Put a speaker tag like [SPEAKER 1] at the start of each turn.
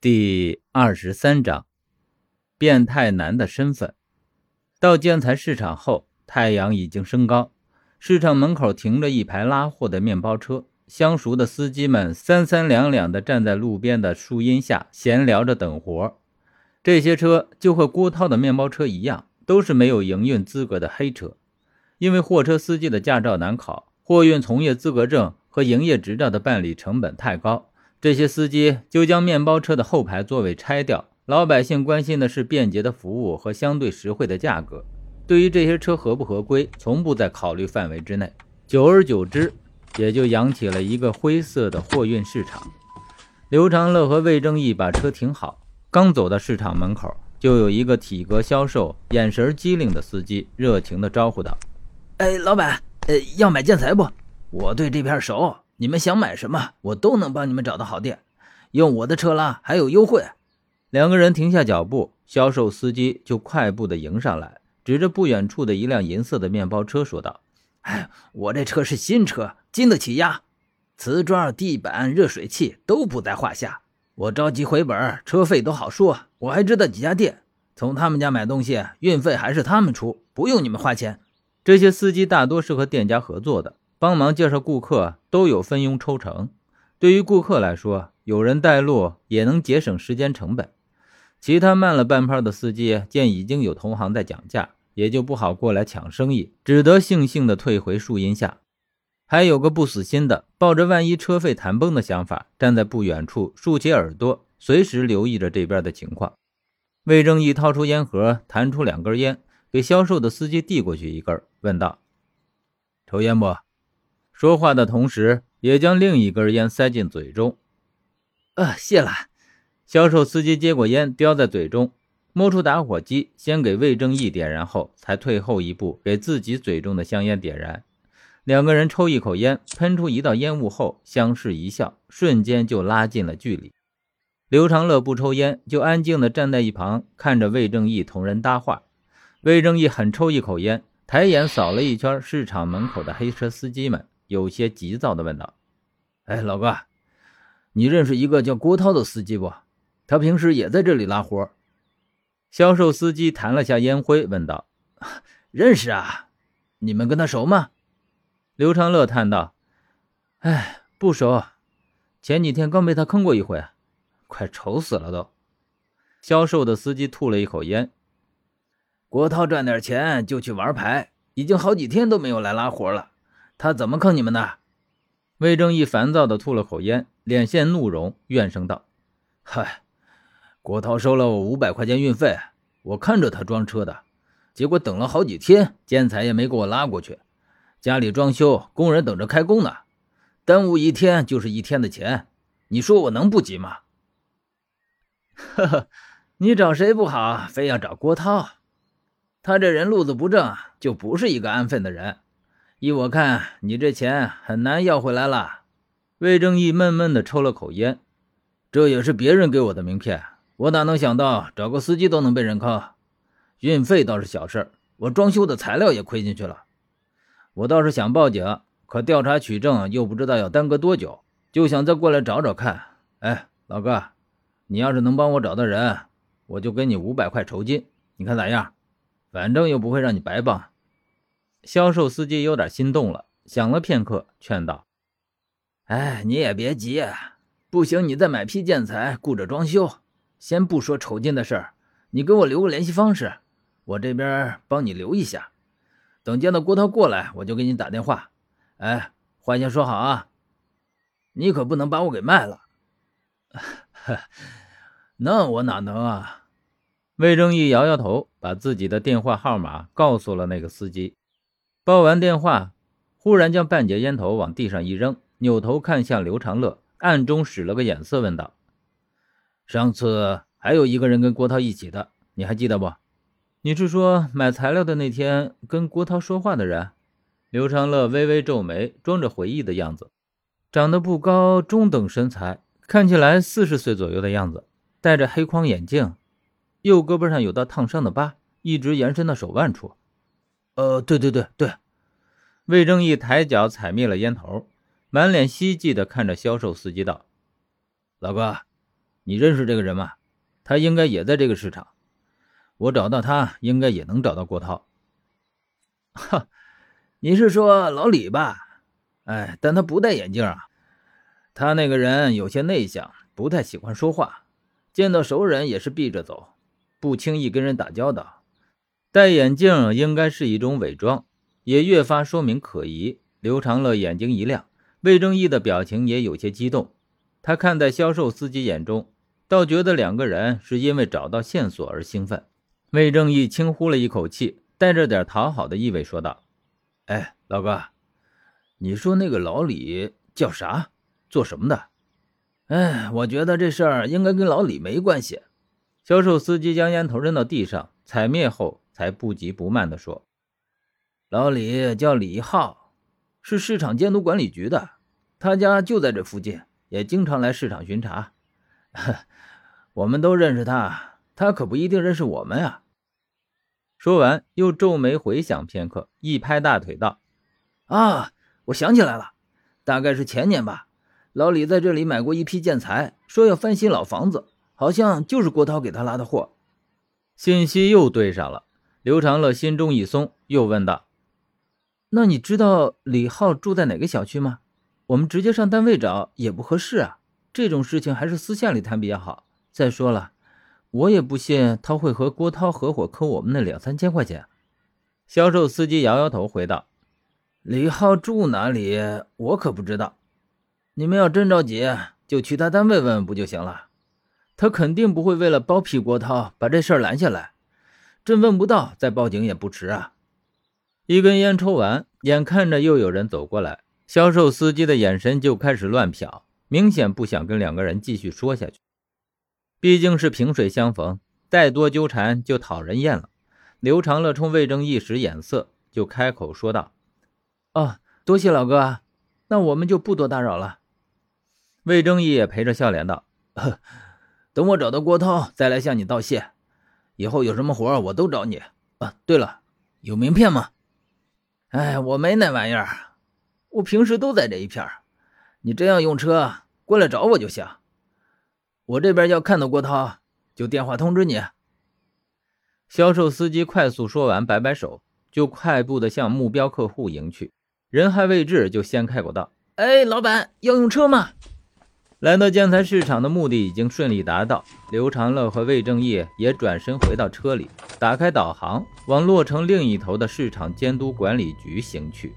[SPEAKER 1] 第二十三章，变态男的身份。到建材市场后，太阳已经升高，市场门口停着一排拉货的面包车，相熟的司机们三三两两的站在路边的树荫下闲聊着等活。这些车就和郭涛的面包车一样，都是没有营运资格的黑车，因为货车司机的驾照难考，货运从业资格证和营业执照的办理成本太高。这些司机就将面包车的后排座位拆掉，老百姓关心的是便捷的服务和相对实惠的价格。对于这些车合不合规，从不在考虑范围之内。久而久之，也就养起了一个灰色的货运市场。刘长乐和魏正义把车停好，刚走到市场门口，就有一个体格消瘦、眼神机灵的司机热情地招呼道：“
[SPEAKER 2] 哎，老板，呃，要买建材不？我对这片熟。”你们想买什么，我都能帮你们找到好店，用我的车拉还有优惠。
[SPEAKER 1] 两个人停下脚步，销售司机就快步的迎上来，指着不远处的一辆银色的面包车说道：“
[SPEAKER 2] 哎，我这车是新车，经得起压，瓷砖、地板、热水器都不在话下。我着急回本，车费都好说。我还知道几家店，从他们家买东西，运费还是他们出，不用你们花钱。
[SPEAKER 1] 这些司机大多是和店家合作的。”帮忙介绍顾客都有分佣抽成，对于顾客来说，有人带路也能节省时间成本。其他慢了半拍的司机见已经有同行在讲价，也就不好过来抢生意，只得悻悻地退回树荫下。还有个不死心的，抱着万一车费谈崩的想法，站在不远处竖起耳朵，随时留意着这边的情况。魏正义掏出烟盒，弹出两根烟，给销售的司机递过去一根，问道：“抽烟不？”说话的同时，也将另一根烟塞进嘴中。
[SPEAKER 2] 呃，谢了。
[SPEAKER 1] 销售司机接过烟，叼在嘴中，摸出打火机，先给魏正义点燃后，才退后一步，给自己嘴中的香烟点燃。两个人抽一口烟，喷出一道烟雾后，相视一笑，瞬间就拉近了距离。刘长乐不抽烟，就安静地站在一旁，看着魏正义同人搭话。魏正义狠抽一口烟，抬眼扫了一圈市场门口的黑车司机们。有些急躁地问道：“
[SPEAKER 2] 哎，老哥，你认识一个叫郭涛的司机不？他平时也在这里拉活。”
[SPEAKER 1] 销售司机弹了下烟灰，问道：“
[SPEAKER 2] 认识啊？你们跟他熟吗？”
[SPEAKER 1] 刘长乐叹道：“哎，不熟。前几天刚被他坑过一回，快愁死了都。”销售的司机吐了一口烟：“
[SPEAKER 2] 郭涛赚点钱就去玩牌，已经好几天都没有来拉活了。”他怎么坑你们的？
[SPEAKER 1] 魏正义烦躁的吐了口烟，脸现怒容，怨声道：“
[SPEAKER 2] 嗨，郭涛收了我五百块钱运费，我看着他装车的，结果等了好几天，建材也没给我拉过去。家里装修，工人等着开工呢，耽误一天就是一天的钱，你说我能不急吗？”呵呵，你找谁不好，非要找郭涛？他这人路子不正，就不是一个安分的人。依我看，你这钱很难要回来了。
[SPEAKER 1] 魏正义闷闷地抽了口烟，
[SPEAKER 2] 这也是别人给我的名片，我哪能想到找个司机都能被人坑？运费倒是小事，我装修的材料也亏进去了。我倒是想报警，可调查取证又不知道要耽搁多久，就想再过来找找看。哎，老哥，你要是能帮我找到人，我就给你五百块酬金，你看咋样？反正又不会让你白帮。
[SPEAKER 1] 销售司机有点心动了，想了片刻，劝道：“
[SPEAKER 2] 哎，你也别急，不行，你再买批建材，顾着装修。先不说酬金的事儿，你给我留个联系方式，我这边帮你留一下。等见到郭涛过来，我就给你打电话。哎，话先说好啊，你可不能把我给卖了。那我哪能啊？”
[SPEAKER 1] 魏正义摇摇头，把自己的电话号码告诉了那个司机。报完电话，忽然将半截烟头往地上一扔，扭头看向刘长乐，暗中使了个眼色，问道：“
[SPEAKER 2] 上次还有一个人跟郭涛一起的，你还记得不？
[SPEAKER 1] 你是说买材料的那天跟郭涛说话的人？”刘长乐微微皱眉，装着回忆的样子。长得不高，中等身材，看起来四十岁左右的样子，戴着黑框眼镜，右胳膊上有道烫伤的疤，一直延伸到手腕处。
[SPEAKER 2] 呃，对对对对，
[SPEAKER 1] 魏正义抬脚踩灭了烟头，满脸希冀的看着销售司机道：“
[SPEAKER 2] 老哥，你认识这个人吗？他应该也在这个市场。我找到他，应该也能找到郭涛。
[SPEAKER 1] 哈，你是说老李吧？哎，但他不戴眼镜啊。他那个人有些内向，不太喜欢说话，见到熟人也是避着走，不轻易跟人打交道。戴眼镜应该是一种伪装，也越发说明可疑。刘长乐眼睛一亮，魏正义的表情也有些激动。他看在销售司机眼中，倒觉得两个人是因为找到线索而兴奋。魏正义轻呼了一口气，带着点讨好的意味说道：“哎，老哥，你说那个老李叫啥？做什么的？”“哎，我觉得这事儿应该跟老李没关系。”销售司机将烟头扔到地上，踩灭后才不急不慢地说：“老李叫李浩，是市场监督管理局的，他家就在这附近，也经常来市场巡查。我们都认识他。”他可不一定认识我们啊！说完，又皱眉回想片刻，一拍大腿道：“啊，我想起来了，大概是前年吧。老李在这里买过一批建材，说要翻新老房子，好像就是郭涛给他拉的货。”信息又对上了，刘长乐心中一松，又问道：“那你知道李浩住在哪个小区吗？我们直接上单位找也不合适啊，这种事情还是私下里谈比较好。再说了。”我也不信他会和郭涛合伙坑我们那两三千块钱。销售司机摇摇头回道：“李浩住哪里，我可不知道。你们要真着急，就去他单位问问不就行了？他肯定不会为了包庇郭涛把这事拦下来。真问不到，再报警也不迟啊。”一根烟抽完，眼看着又有人走过来，销售司机的眼神就开始乱瞟，明显不想跟两个人继续说下去。毕竟是萍水相逢，再多纠缠就讨人厌了。刘长乐冲魏征一使眼色，就开口说道：“哦，多谢老哥，那我们就不多打扰了。”魏征也陪着笑脸道：“等我找到郭涛，再来向你道谢。以后有什么活我都找你。啊，对了，有名片吗？哎，我没那玩意儿，我平时都在这一片你真要用车过来找我就行。”我这边要看到郭涛，就电话通知你。销售司机快速说完，摆摆手，就快步的向目标客户迎去。人还未至，就先开口道：“哎，老板要用车吗？”来到建材市场的目的已经顺利达到，刘长乐和魏正义也转身回到车里，打开导航，往洛城另一头的市场监督管理局行去。